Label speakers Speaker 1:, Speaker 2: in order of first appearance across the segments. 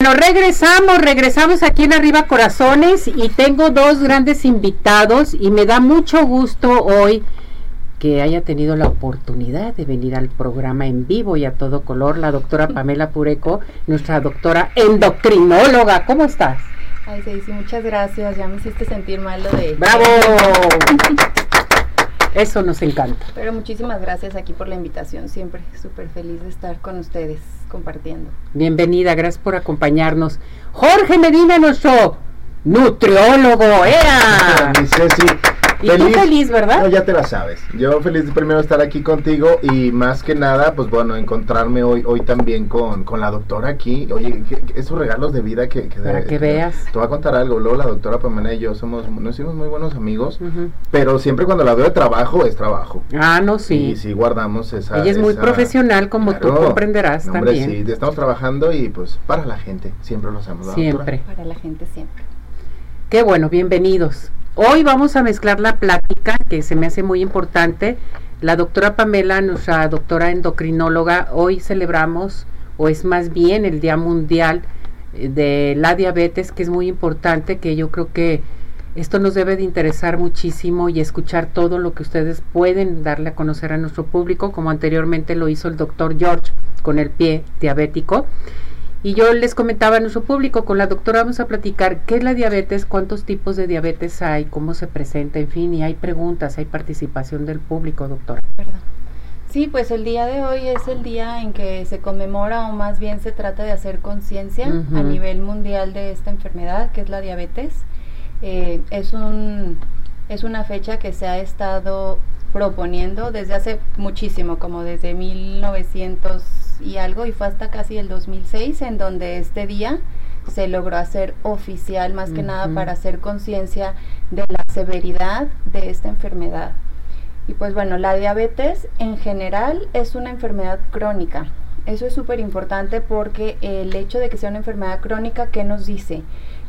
Speaker 1: Bueno, regresamos, regresamos aquí en Arriba Corazones y tengo dos grandes invitados y me da mucho gusto hoy que haya tenido la oportunidad de venir al programa en vivo y a todo color, la doctora Pamela Pureco, nuestra doctora endocrinóloga. ¿Cómo estás?
Speaker 2: Ay, sí, muchas gracias. Ya me hiciste sentir mal lo de...
Speaker 1: ¡Bravo! Eso nos encanta.
Speaker 2: Pero muchísimas gracias aquí por la invitación. Siempre súper feliz de estar con ustedes compartiendo.
Speaker 1: Bienvenida, gracias por acompañarnos. Jorge Medina, nuestro nutriólogo, era.
Speaker 3: Ceci,
Speaker 1: y tú feliz, ¿verdad?
Speaker 3: No, ya te la sabes. Yo feliz de primero estar aquí contigo y más que nada, pues bueno, encontrarme hoy hoy también con, con la doctora aquí. Oye, esos regalos de vida que... que
Speaker 1: Para que veas.
Speaker 3: Te voy a contar algo. Luego la doctora Pamela y yo somos, nos hicimos muy buenos amigos, pero siempre cuando la veo de trabajo, es trabajo.
Speaker 1: Ah, no, sí.
Speaker 3: Y sí guardamos esa...
Speaker 1: Ella es muy profesional, como tú comprenderás también.
Speaker 3: sí, estamos trabajando y pues para la gente, siempre lo hacemos.
Speaker 1: Siempre.
Speaker 2: Para la gente siempre.
Speaker 1: Qué bueno, bienvenidos. Hoy vamos a mezclar la plática, que se me hace muy importante. La doctora Pamela, nuestra doctora endocrinóloga, hoy celebramos, o es más bien el Día Mundial eh, de la Diabetes, que es muy importante, que yo creo que esto nos debe de interesar muchísimo y escuchar todo lo que ustedes pueden darle a conocer a nuestro público, como anteriormente lo hizo el doctor George con el pie diabético. Y yo les comentaba a nuestro público, con la doctora vamos a platicar qué es la diabetes, cuántos tipos de diabetes hay, cómo se presenta, en fin, y hay preguntas, hay participación del público, doctora.
Speaker 2: Sí, pues el día de hoy es el día en que se conmemora o más bien se trata de hacer conciencia a nivel mundial de esta enfermedad que es la diabetes. Eh, es, un, es una fecha que se ha estado proponiendo desde hace muchísimo, como desde 1900 y algo, y fue hasta casi el 2006 en donde este día se logró hacer oficial, más que nada para hacer conciencia de la severidad de esta enfermedad. Y pues bueno, la diabetes en general es una enfermedad crónica. Eso es súper importante porque el hecho de que sea una enfermedad crónica, ¿qué nos dice?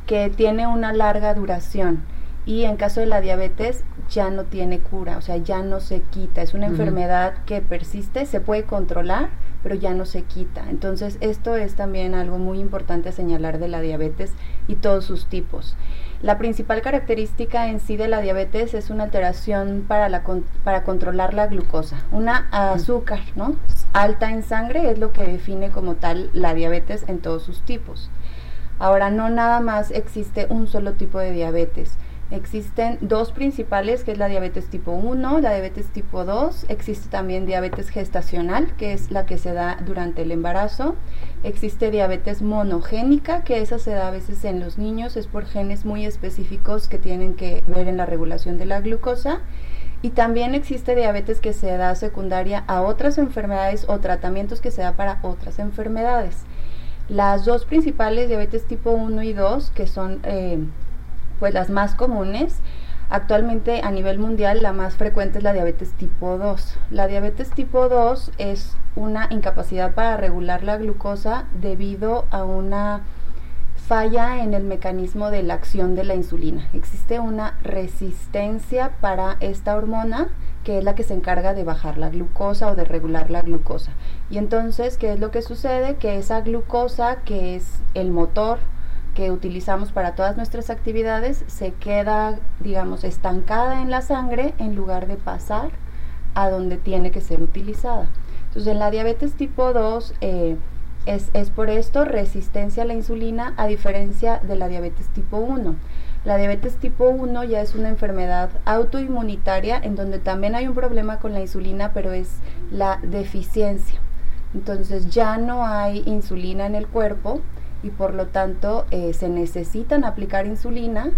Speaker 2: Que tiene una larga duración y en caso de la diabetes ya no tiene cura, o sea, ya no se quita. Es una enfermedad que persiste, se puede controlar, pero ya no se quita. Entonces, esto es también algo muy importante a señalar de la diabetes y todos sus tipos. La principal característica en sí de la diabetes es una alteración para, para controlar la glucosa, una azúcar, ¿no? Alta en sangre es lo que define como tal la diabetes en todos sus tipos. Ahora, no nada más existe un solo tipo de diabetes Existen dos principales, que es la diabetes tipo 1, la diabetes tipo 2. Existe también diabetes gestacional, que es la que se da durante el embarazo. Existe diabetes monogénica, que esa se da a veces en los niños, es por genes muy específicos que tienen que ver en la regulación de la glucosa. Y también existe diabetes que se da secundaria a otras enfermedades o tratamientos que se da para otras enfermedades. Las dos principales, diabetes tipo 1 y 2, que son eh, pues las más comunes. Actualmente a nivel mundial la más frecuente es la diabetes tipo 2. La diabetes tipo 2 es una incapacidad para regular la glucosa debido a una falla en el mecanismo de la acción de la insulina. Existe una resistencia para esta hormona que es la que se encarga de bajar la glucosa o de regular la glucosa. Y entonces, ¿qué es lo que sucede? Que esa glucosa, que es el motor que utilizamos para todas nuestras actividades se queda, digamos, estancada en la sangre en lugar de pasar a donde tiene que ser utilizada. Entonces, en la diabetes tipo 2 eh, es, es, por esto resistencia a la insulina a diferencia de la diabetes tipo 1. La diabetes tipo 1 ya es una enfermedad autoinmunitaria en donde también hay un problema con la insulina, pero es la deficiencia. Entonces ya no hay insulina en el cuerpo, y por lo tanto eh, se necesitan aplicar insulina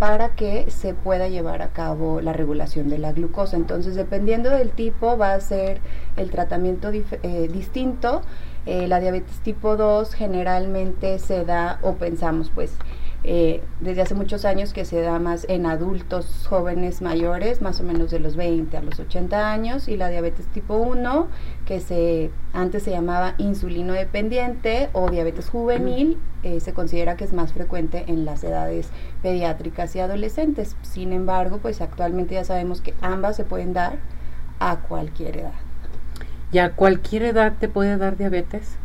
Speaker 2: para que se pueda llevar a cabo la regulación de la glucosa. Entonces, dependiendo del tipo, va a ser el tratamiento eh, distinto. Eh, la diabetes tipo 2 generalmente se da, o pensamos pues, eh, desde hace muchos años que se da más en adultos jóvenes mayores, más o menos de los 20 a los 80 años, y la diabetes tipo 1, que se, antes se llamaba insulino dependiente o diabetes juvenil, eh, se considera que es más frecuente en las edades pediátricas y adolescentes. Sin embargo, pues actualmente ya sabemos que ambas se pueden dar a cualquier edad.
Speaker 1: ¿Y a cualquier edad te puede dar diabetes?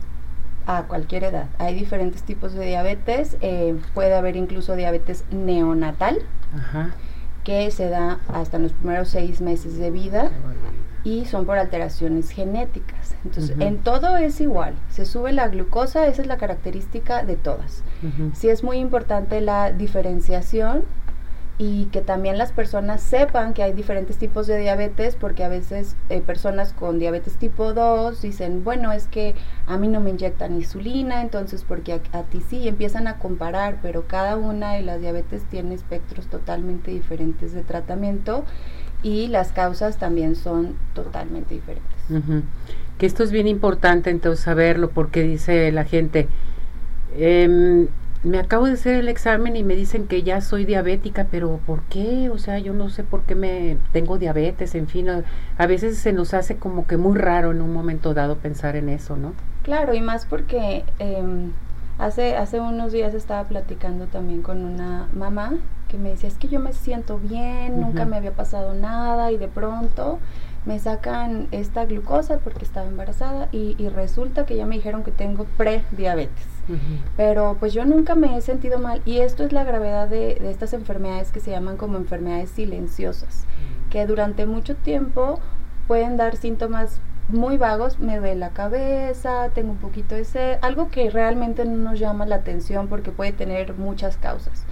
Speaker 2: A cualquier edad. Hay diferentes tipos de diabetes. Eh, puede haber incluso diabetes neonatal, que se da hasta los primeros seis meses de vida y son por alteraciones genéticas. Entonces, en todo es igual. Se sube la glucosa, esa es la característica de todas. Sí es muy importante la diferenciación y que también las personas sepan que hay diferentes tipos de diabetes porque a veces eh, personas con diabetes tipo 2 dicen, bueno, es que a mí no me inyectan insulina, entonces porque a, ti sí, empiezan a comparar, pero cada una de las diabetes tiene espectros totalmente diferentes de tratamiento y las causas también son totalmente diferentes.
Speaker 1: Que esto es bien importante entonces saberlo porque dice la gente, eh, me acabo de hacer el examen y me dicen que ya soy diabética, pero ¿por qué? O sea, yo no sé por qué me tengo diabetes, en fin, a, veces se nos hace como que muy raro en un momento dado pensar en eso, ¿no?
Speaker 2: Claro, y más porque em, hace, hace unos días estaba platicando también con una mamá que me decía, es que yo me siento bien, nunca me había pasado nada y de pronto me sacan esta glucosa porque estaba embarazada y, y resulta que ya me dijeron que tengo prediabetes. Pero pues yo nunca me he sentido mal y esto es la gravedad de, estas enfermedades que se llaman como enfermedades silenciosas, que durante mucho tiempo pueden dar síntomas muy vagos, me duele la cabeza, tengo un poquito de sed, algo que realmente no nos llama la atención porque puede tener muchas causas.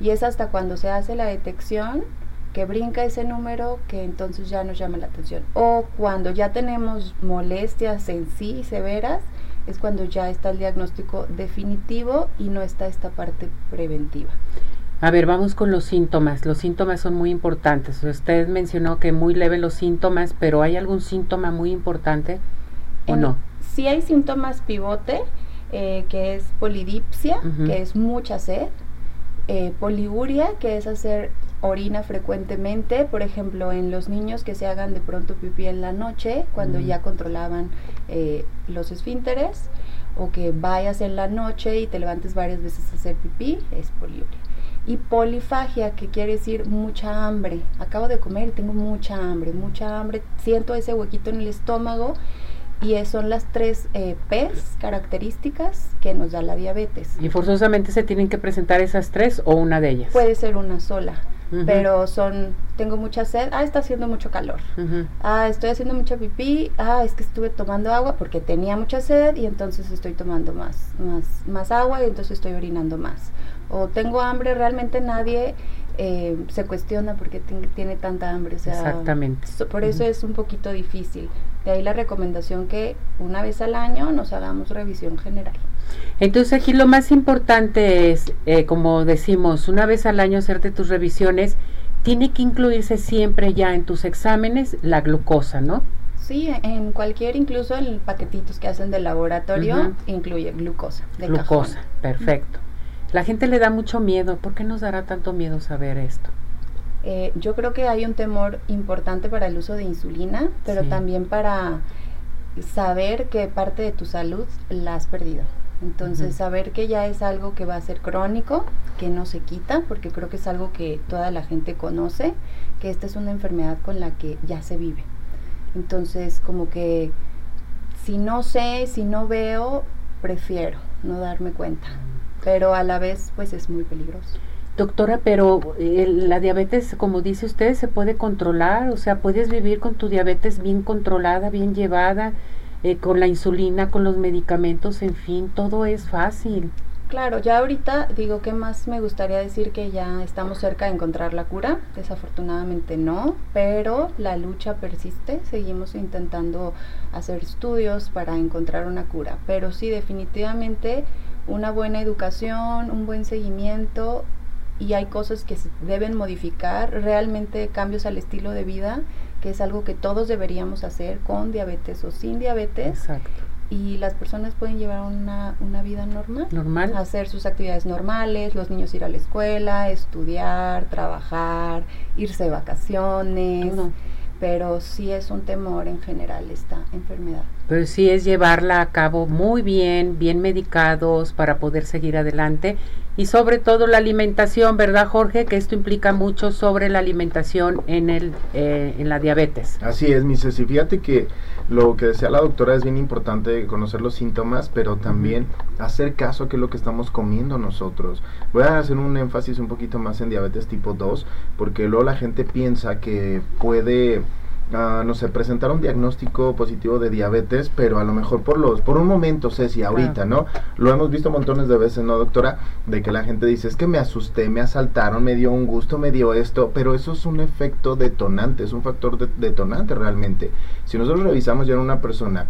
Speaker 2: Y es hasta cuando se hace la detección que brinca ese número que entonces ya nos llama la atención. O cuando ya tenemos molestias en sí severas, es cuando ya está el diagnóstico definitivo y no está esta parte preventiva.
Speaker 1: A ver, vamos con los síntomas. Los síntomas son muy importantes. Usted mencionó que muy leve los síntomas, pero ¿hay algún síntoma muy importante o no?
Speaker 2: Sí hay síntomas pivote, eh, que es polidipsia, que es mucha sed, eh, poliuria, que es hacer orina frecuentemente, por ejemplo, en los niños que se hagan de pronto pipí en la noche, cuando ya controlaban eh, los esfínteres, o que vayas en la noche y te levantes varias veces a hacer pipí, es poliuria. Y polifagia, que quiere decir mucha hambre. Acabo de comer y tengo mucha hambre, mucha hambre, siento ese huequito en el estómago y son las tres eh, P's características que nos da la diabetes.
Speaker 1: ¿Y forzosamente se tienen que presentar esas tres o una de ellas?
Speaker 2: Puede ser una sola pero son, tengo mucha sed, ah, está haciendo mucho calor, ah, estoy haciendo mucha pipí, ah, es que estuve tomando agua porque tenía mucha sed y entonces estoy tomando más, más, más agua y entonces estoy orinando más. O tengo hambre, realmente nadie eh, se cuestiona porque tiene tanta hambre. O sea,
Speaker 1: Exactamente.
Speaker 2: por eso es un poquito difícil. De ahí la recomendación que una vez al año nos hagamos revisión general.
Speaker 1: Entonces aquí lo más importante es, eh, como decimos, una vez al año hacerte tus revisiones, tiene que incluirse siempre ya en tus exámenes la glucosa, ¿no?
Speaker 2: Sí, en cualquier, incluso en paquetitos que hacen del laboratorio, incluye glucosa.
Speaker 1: De glucosa, perfecto. La gente le da mucho miedo. ¿Por qué nos dará tanto miedo saber esto?
Speaker 2: Eh, yo creo que hay un temor importante para el uso de insulina, pero también para saber que parte de tu salud la has perdido. Entonces, saber que ya es algo que va a ser crónico, que no se quita, porque creo que es algo que toda la gente conoce, que esta es una enfermedad con la que ya se vive. Entonces, como que si no sé, si no veo, prefiero no darme cuenta, pero a la vez pues es muy peligroso.
Speaker 1: Doctora, pero eh, la diabetes, como dice usted, se puede controlar, o sea, puedes vivir con tu diabetes bien controlada, bien llevada, eh, con la insulina, con los medicamentos, en fin, todo es fácil.
Speaker 2: Claro, ya ahorita digo que más me gustaría decir que ya estamos cerca de encontrar la cura, desafortunadamente no, pero la lucha persiste, seguimos intentando hacer estudios para encontrar una cura, pero sí definitivamente una buena educación, un buen seguimiento y hay cosas que se deben modificar, realmente cambios al estilo de vida que es algo que todos deberíamos hacer con diabetes o sin diabetes.
Speaker 1: Exacto.
Speaker 2: Y las personas pueden llevar una, una vida normal.
Speaker 1: Normal.
Speaker 2: Hacer sus actividades normales, los niños ir a la escuela, estudiar, trabajar, irse de vacaciones. Pero sí es un temor en general esta enfermedad.
Speaker 1: Pero sí es llevarla a cabo muy bien, bien medicados para poder seguir adelante y sobre todo la alimentación, ¿verdad Jorge? Que esto implica mucho sobre la alimentación en, el, eh, en la diabetes.
Speaker 3: Así es, mi Ceci. Fíjate que lo que decía la doctora es bien importante conocer los síntomas, pero también hacer caso a qué es lo que estamos comiendo nosotros. Voy a hacer un énfasis un poquito más en diabetes tipo 2, porque luego la gente piensa que puede no sé, presentar un diagnóstico positivo de diabetes, pero a lo mejor por los, por un momento, Ceci, ahorita, ¿no? Lo hemos visto montones de veces, ¿no, doctora? De que la gente dice, es que me asusté, me asaltaron, me dio un gusto, me dio esto, pero eso es un efecto detonante, es un factor detonante realmente. Si nosotros revisamos ya en una persona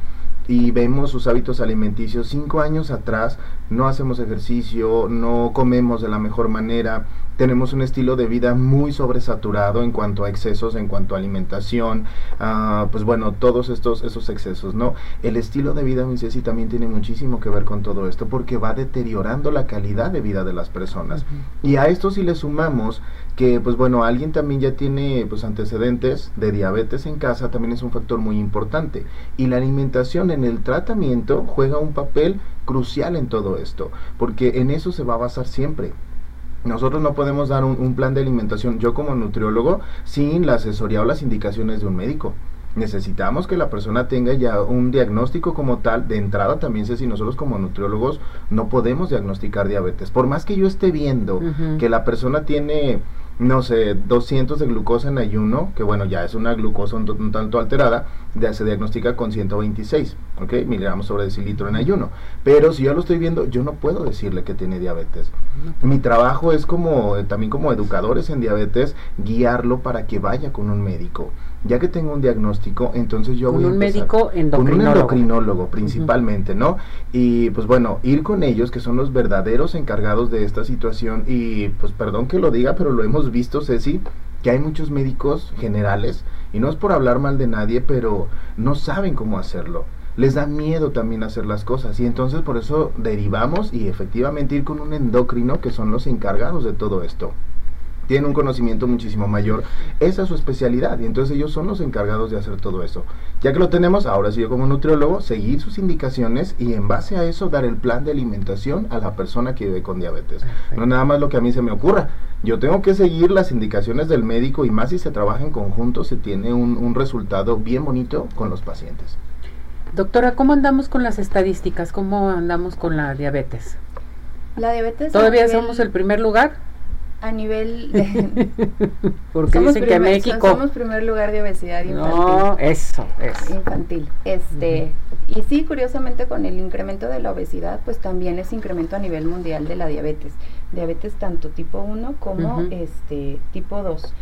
Speaker 3: y vemos sus hábitos alimenticios cinco años atrás, no hacemos ejercicio, no comemos de la mejor manera, tenemos un estilo de vida muy sobresaturado en cuanto a excesos, en cuanto a alimentación, uh, pues bueno, todos estos esos excesos, ¿no? El estilo de vida, mi Ceci, también tiene muchísimo que ver con todo esto porque va deteriorando la calidad de vida de las personas. Y a esto si le sumamos que, pues bueno, alguien también ya tiene pues antecedentes de diabetes en casa, también es un factor muy importante. Y la alimentación en el tratamiento juega un papel crucial en todo esto, porque en eso se va a basar siempre nosotros no podemos dar un, plan de alimentación, yo como nutriólogo, sin la asesoría o las indicaciones de un médico. Necesitamos que la persona tenga ya un diagnóstico como tal. De entrada también sé si nosotros como nutriólogos no podemos diagnosticar diabetes. Por más que yo esté viendo que la persona tiene no sé, 200 de glucosa en ayuno, que bueno, ya es una glucosa un, tanto alterada, ya se diagnostica con 126, ¿ok? Miligramos sobre decilitro en ayuno. Pero si yo lo estoy viendo, yo no puedo decirle que tiene diabetes. Mi trabajo es como, eh, también como educadores en diabetes, guiarlo para que vaya con un médico ya que tengo un diagnóstico, entonces yo
Speaker 1: voy
Speaker 3: a
Speaker 1: un médico endocrinólogo.
Speaker 3: Con un endocrinólogo principalmente, ¿no? Y pues bueno, ir con ellos, que son los verdaderos encargados de esta situación, y pues perdón que lo diga, pero lo hemos visto, Ceci, que hay muchos médicos generales, y no es por hablar mal de nadie, pero no saben cómo hacerlo. Les da miedo también hacer las cosas y entonces por eso derivamos y efectivamente ir con un endocrino que son los encargados de todo esto tienen un conocimiento muchísimo mayor. Esa es su especialidad y entonces ellos son los encargados de hacer todo eso. Ya que lo tenemos, ahora sí yo como nutriólogo, seguir sus indicaciones y en base a eso dar el plan de alimentación a la persona que vive con diabetes. No nada más lo que a mí se me ocurra. Yo tengo que seguir las indicaciones del médico y más si se trabaja en conjunto se tiene un, un resultado bien bonito con los pacientes.
Speaker 1: Doctora, ¿cómo andamos con las estadísticas? ¿Cómo andamos con la diabetes?
Speaker 2: La diabetes.
Speaker 1: ¿Todavía somos el primer lugar?
Speaker 2: a nivel de,
Speaker 1: porque dicen que México
Speaker 2: somos primer lugar de obesidad infantil
Speaker 1: no eso es
Speaker 2: infantil este y sí curiosamente con el incremento de la obesidad pues también es incremento a nivel mundial de la diabetes diabetes tanto tipo 1 como este tipo 2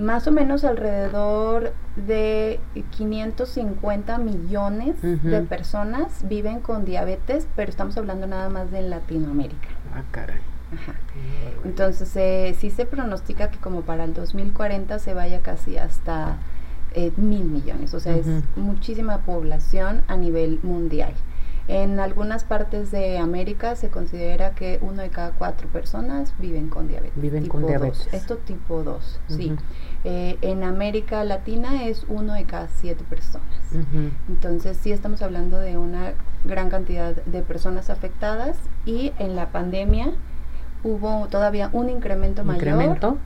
Speaker 2: más o menos alrededor de 550 millones de personas viven con diabetes, pero estamos hablando nada más de Latinoamérica.
Speaker 1: Ah, caray.
Speaker 2: Entonces, eh, sí se pronostica que como para el 2040 se vaya casi hasta eh, mil millones, o sea, es muchísima población a nivel mundial. En algunas partes de América se considera que uno de cada cuatro personas viven con diabetes.
Speaker 1: Viven con diabetes.
Speaker 2: Esto tipo 2, sí. Eh, en América Latina es uno de cada siete personas. Entonces sí estamos hablando de una gran cantidad de personas afectadas y en la pandemia hubo todavía un incremento, mayor.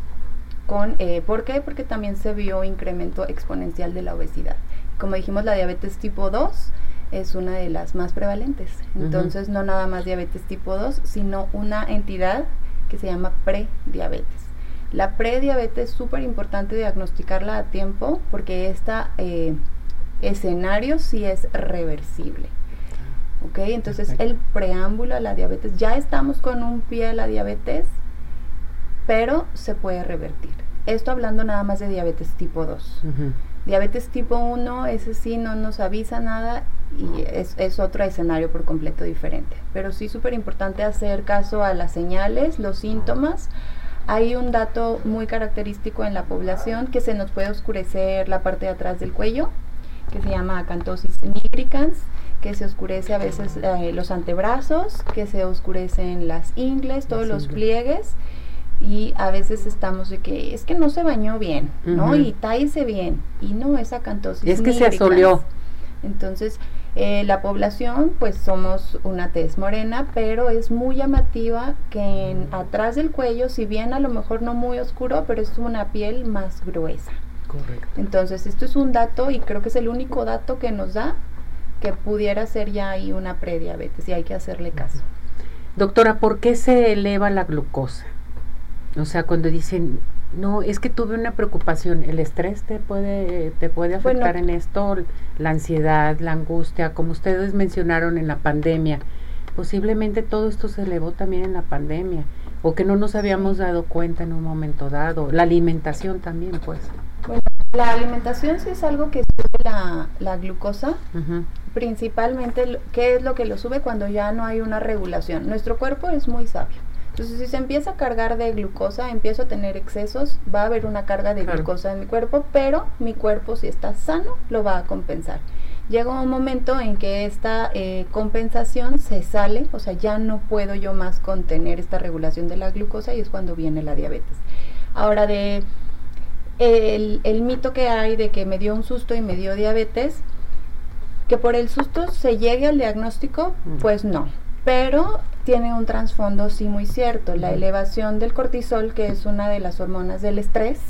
Speaker 2: Con, eh, ¿Por qué? Porque también se vio incremento exponencial de la obesidad. Como dijimos, la diabetes tipo 2 es una de las más prevalentes. Entonces, no nada más diabetes tipo 2, sino una entidad que se llama prediabetes. La prediabetes es súper importante diagnosticarla a tiempo porque este escenario sí es reversible. ¿ok? Entonces el preámbulo a la diabetes, ya estamos con un pie a la diabetes, pero se puede revertir. Esto hablando nada más de diabetes tipo 2. Diabetes tipo 1, ese sí no nos avisa nada y es, es otro escenario por completo diferente. Pero sí súper importante hacer caso a las señales, los síntomas. Hay un dato muy característico en la población que se nos puede oscurecer la parte de atrás del cuello, que se llama acantosis nigricans que se oscurece a veces eh, los antebrazos, que se oscurecen las ingles, todos los pliegues y a veces estamos de que es que no se bañó bien, ¿no? Y tállese bien y no es acantosis.
Speaker 1: Es que se asoleó.
Speaker 2: Entonces, eh, la población, pues somos una tez morena, pero es muy llamativa que en, atrás del cuello, si bien a lo mejor no muy oscuro, pero es una piel más gruesa.
Speaker 1: Correcto.
Speaker 2: Entonces, esto es un dato y creo que es el único dato que nos da que pudiera ser ya ahí una prediabetes y hay que hacerle caso.
Speaker 1: Doctora, ¿por qué se eleva la glucosa? O sea, cuando dicen, no, es que tuve una preocupación, el estrés te puede, te puede afectar en esto, la ansiedad, la angustia, como ustedes mencionaron en la pandemia. Posiblemente todo esto se elevó también en la pandemia, o que no nos habíamos dado cuenta en un momento dado. La alimentación también, pues.
Speaker 2: Bueno, la alimentación sí es algo que sube la, la glucosa. Principalmente, ¿qué es lo que lo sube cuando ya no hay una regulación? Nuestro cuerpo es muy sabio. Entonces, si se empieza a cargar de glucosa, empiezo a tener excesos, va a haber una carga de glucosa en mi cuerpo, pero mi cuerpo, si está sano, lo va a compensar. Llega un momento en que esta eh, compensación se sale, o sea, ya no puedo yo más contener esta regulación de la glucosa y es cuando viene la diabetes. Ahora, de el, el mito que hay de que me dio un susto y me dio diabetes, que por el susto se llegue al diagnóstico, mm. pues no. Pero tiene un trasfondo sí muy cierto. La elevación del cortisol, que es una de las hormonas del estrés,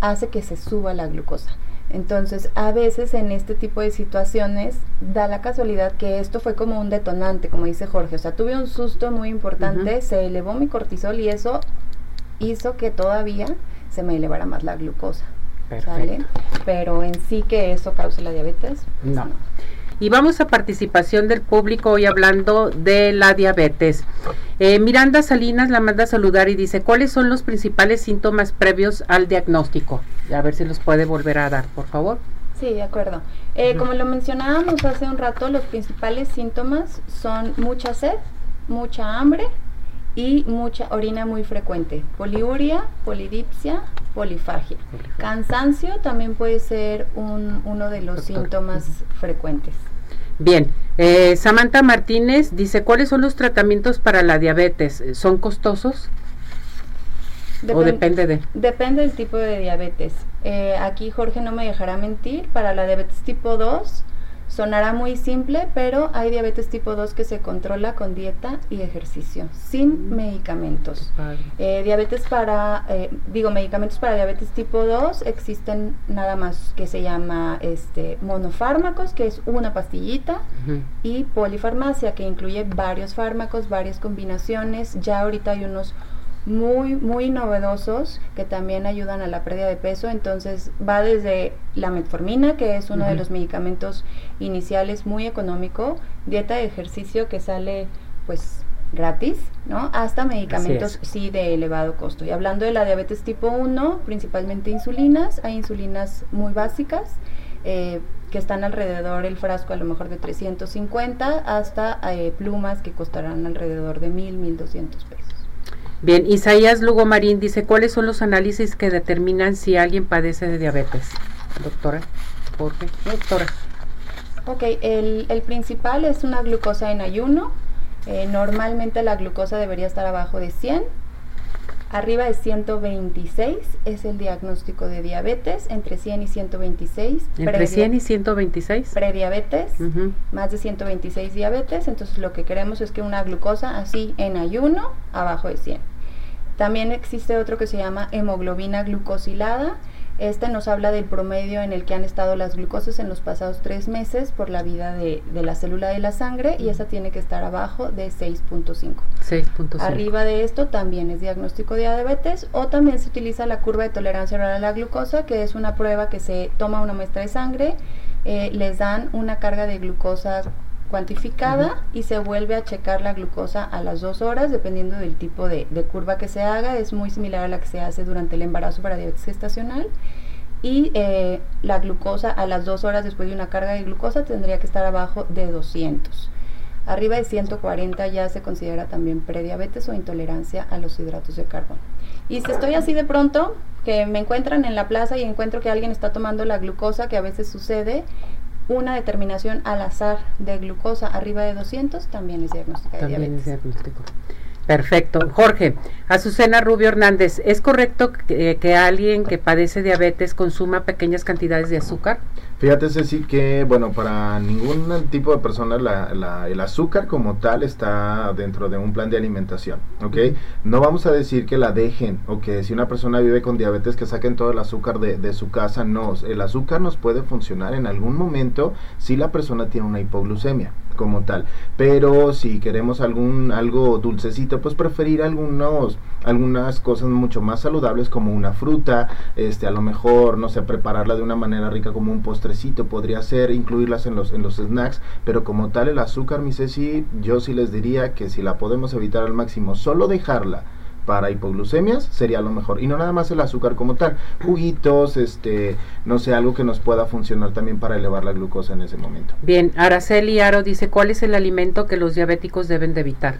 Speaker 2: hace que se suba la glucosa. Entonces, a veces en este tipo de situaciones da la casualidad que esto fue como un detonante, como dice Jorge. O sea, tuve un susto muy importante, se elevó mi cortisol y eso hizo que todavía se me elevara más la glucosa. Pero en sí que eso cause la diabetes,
Speaker 1: pues no. Y vamos a participación del público hoy hablando de la diabetes. Eh, Miranda Salinas la manda a saludar y dice, ¿cuáles son los principales síntomas previos al diagnóstico? A ver si los puede volver a dar, por favor.
Speaker 2: Sí, de acuerdo. Eh, como lo mencionábamos hace un rato, los principales síntomas son mucha sed, mucha hambre, y mucha orina muy frecuente, poliuria, polidipsia, polifagia. Cansancio también puede ser un, uno de los síntomas frecuentes.
Speaker 1: Bien, eh, Samantha Martínez dice, ¿cuáles son los tratamientos para la diabetes? ¿Son costosos? ¿O depende de?
Speaker 2: Depende del tipo de diabetes. Eh, aquí Jorge no me dejará mentir, para la diabetes tipo 2 Sonará muy simple, pero hay diabetes tipo 2 que se controla con dieta y ejercicio, sin medicamentos. Eh, diabetes para, eh, digo, medicamentos para diabetes tipo 2 existen nada más que se llama este monofármacos, que es una pastillita, y polifarmacia, que incluye varios fármacos, varias combinaciones. Ya ahorita hay unos muy, muy novedosos que también ayudan a la pérdida de peso. Entonces va desde la metformina, que es uno de los medicamentos iniciales muy económico, dieta de ejercicio que sale pues gratis, ¿no? Hasta medicamentos sí de elevado costo. Y hablando de la diabetes tipo 1, principalmente insulinas, hay insulinas muy básicas. Eh, que están alrededor el frasco a lo mejor de 350 hasta eh, plumas que costarán alrededor de 1000, 1200 pesos.
Speaker 1: Bien, Isaías Lugo Marín dice, ¿cuáles son los análisis que determinan si alguien padece de diabetes? Doctora, ¿por qué? Doctora.
Speaker 2: Ok, el, principal es una glucosa en ayuno. Eh, normalmente la glucosa debería estar abajo de 100. Arriba de 126 es el diagnóstico de diabetes, entre 100 y 126.
Speaker 1: ¿Entre 100 y 126?
Speaker 2: Prediabetes, más de 126 diabetes, entonces lo que queremos es que una glucosa así en ayuno, abajo de 100. También existe otro que se llama hemoglobina glucosilada, este nos habla del promedio en el que han estado las glucosas en los pasados tres meses por la vida de, la célula de la sangre y esa tiene que estar abajo de 6.5. 6.5. Arriba de esto también es diagnóstico de diabetes o también se utiliza la curva de tolerancia oral a la glucosa, que es una prueba que se toma una muestra de sangre, eh, les dan una carga de glucosa cuantificada y se vuelve a checar la glucosa a las dos horas dependiendo del tipo de, curva que se haga. Es muy similar a la que se hace durante el embarazo para diabetes gestacional. Y eh, la glucosa a las dos horas después de una carga de glucosa tendría que estar abajo de 200. Arriba de 140 ya se considera también prediabetes o intolerancia a los hidratos de carbono. Y si estoy así de pronto, que me encuentran en la plaza y encuentro que alguien está tomando la glucosa, que a veces sucede, una determinación al azar de glucosa arriba de 200 también es diagnóstico de diabetes. Es diagnóstico.
Speaker 1: Perfecto. Jorge, Azucena Rubio Hernández, ¿es correcto que, alguien que padece diabetes consuma pequeñas cantidades de azúcar?
Speaker 3: Fíjate, Ceci, que, bueno, para ningún tipo de persona la, el azúcar como tal está dentro de un plan de alimentación, ¿ok? No vamos a decir que la dejen o que si una persona vive con diabetes que saquen todo el azúcar de, de su casa, no. El azúcar nos puede funcionar en algún momento si la persona tiene una hipoglucemia como tal. Pero si queremos algún algo dulcecito, pues preferir algunos algunas cosas mucho más saludables como una fruta, este a lo mejor no sé, prepararla de una manera rica como un postrecito podría ser, incluirlas en los en los snacks, pero como tal el azúcar, mi Ceci, yo sí les diría que si la podemos evitar al máximo, solo dejarla para hipoglucemias sería lo mejor. Y no nada más el azúcar como tal, juguitos, este, no sé, algo que nos pueda funcionar también para elevar la glucosa en ese momento.
Speaker 1: Bien, Araceli Aro dice, ¿cuál es el alimento que los diabéticos deben de evitar?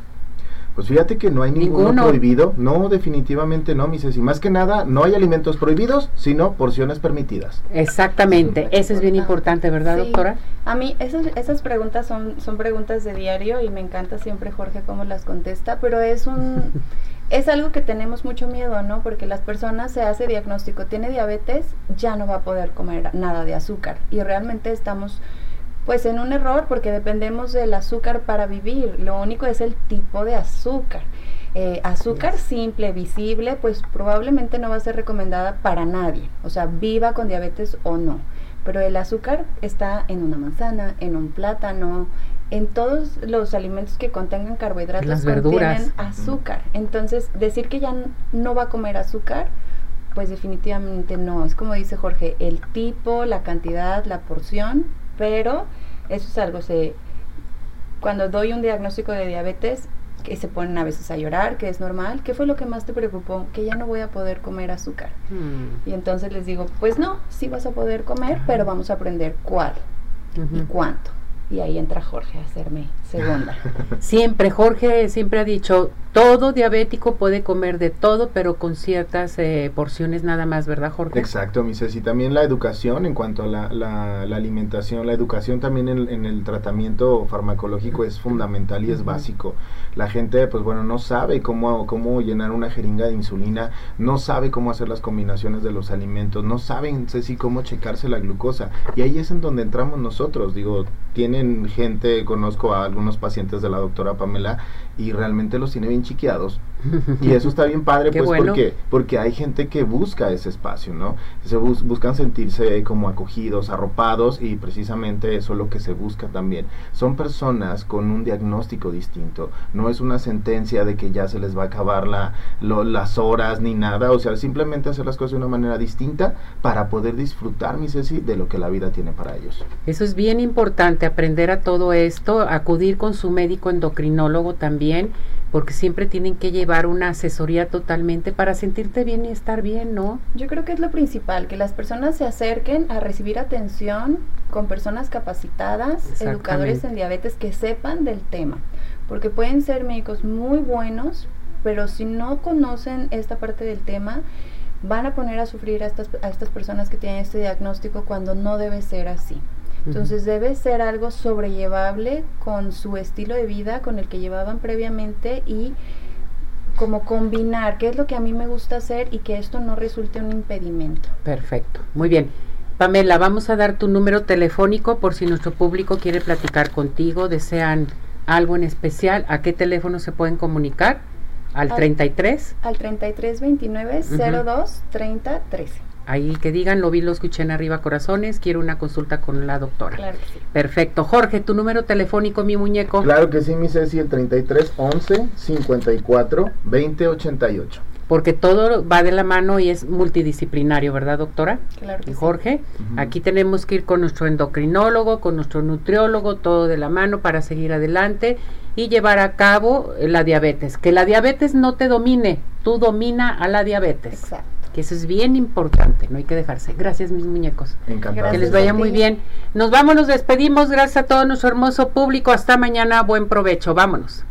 Speaker 3: Pues fíjate que no hay ninguno, prohibido. No, definitivamente no, mi Ceci. Más que nada, no hay alimentos prohibidos, sino porciones permitidas.
Speaker 1: Exactamente. Eso es bien importante, ¿verdad, doctora?
Speaker 2: A mí esas, esas preguntas son, son preguntas de diario y me encanta siempre Jorge cómo las contesta, pero es un... es algo que tenemos mucho miedo, ¿no? Porque las personas se hace diagnóstico, tiene diabetes, ya no va a poder comer nada de azúcar. Y realmente estamos pues en un error porque dependemos del azúcar para vivir. Lo único es el tipo de azúcar. Eh, azúcar simple, visible, pues probablemente no va a ser recomendada para nadie. O sea, viva con diabetes o no. Pero el azúcar está en una manzana, en un plátano, en todos los alimentos que contengan carbohidratos
Speaker 1: Las contienen
Speaker 2: azúcar. Entonces, decir que ya no va a comer azúcar, pues definitivamente no. Es como dice Jorge, el tipo, la cantidad, la porción, pero eso es algo se cuando doy un diagnóstico de diabetes que se ponen a veces a llorar, que es normal. ¿Qué fue lo que más te preocupó? Que ya no voy a poder comer azúcar. Hmm. Y entonces les digo, pues no, sí vas a poder comer, pero vamos a aprender cuál y cuánto y ahí entra Jorge a hacerme segunda.
Speaker 1: Siempre, Jorge siempre ha dicho, todo diabético puede comer de todo, pero con ciertas eh, porciones nada más, ¿verdad, Jorge?
Speaker 3: Exacto, mi Y también la educación en cuanto a la, la, alimentación, la educación también en, el tratamiento farmacológico es fundamental y es básico. La gente, pues bueno, no sabe cómo, cómo llenar una jeringa de insulina, no sabe cómo hacer las combinaciones de los alimentos, no saben, Ceci, cómo checarse la glucosa. Y ahí es en donde entramos nosotros. Digo, tienen gente, conozco a algunos pacientes de la doctora Pamela y realmente los tiene bien chiqueados. y eso está bien padre, pues porque, porque hay gente que busca ese espacio, ¿no? Se buscan sentirse como acogidos, arropados y precisamente eso es lo que se busca también. Son personas con un diagnóstico distinto, no es una sentencia de que ya se les va a acabar la, las horas ni nada, o sea, simplemente hacer las cosas de una manera distinta para poder disfrutar, mi Ceci, de lo que la vida tiene para ellos.
Speaker 1: Eso es bien importante, aprender a todo esto, acudir con su médico endocrinólogo también porque siempre tienen que llevar una asesoría totalmente para sentirte bien y estar bien, ¿no?
Speaker 2: Yo creo que es lo principal, que las personas se acerquen a recibir atención con personas capacitadas, educadores en diabetes que sepan del tema, porque pueden ser médicos muy buenos, pero si no conocen esta parte del tema, van a poner a sufrir a estas, a estas personas que tienen este diagnóstico cuando no debe ser así. Entonces debe ser algo sobrellevable con su estilo de vida, con el que llevaban previamente y como combinar qué es lo que a mí me gusta hacer y que esto no resulte un impedimento.
Speaker 1: Perfecto, muy bien. Pamela, vamos a dar tu número telefónico por si nuestro público quiere platicar contigo, desean algo en especial, ¿a qué teléfono se pueden comunicar? ¿Al, 33?
Speaker 2: Al 33 29 02 30 13
Speaker 1: ahí que digan, lo vi, lo escuché en arriba corazones, quiero una consulta con la doctora. Claro que sí. Perfecto. Jorge, tu número telefónico, mi muñeco.
Speaker 3: Claro que sí, mi Ceci, el 33 11 54 20 88.
Speaker 1: Porque todo va de la mano y es multidisciplinario, ¿verdad, doctora? Claro que Jorge, aquí tenemos que ir con nuestro endocrinólogo, con nuestro nutriólogo, todo de la mano para seguir adelante y llevar a cabo la diabetes. Que la diabetes no te domine, tú domina a la diabetes. Exacto que eso es bien importante, no hay que dejarse. Gracias, mis muñecos. Encantado. Que les vaya muy bien. Nos vamos, nos despedimos. Gracias a todo nuestro hermoso público. Hasta mañana. Buen provecho. Vámonos.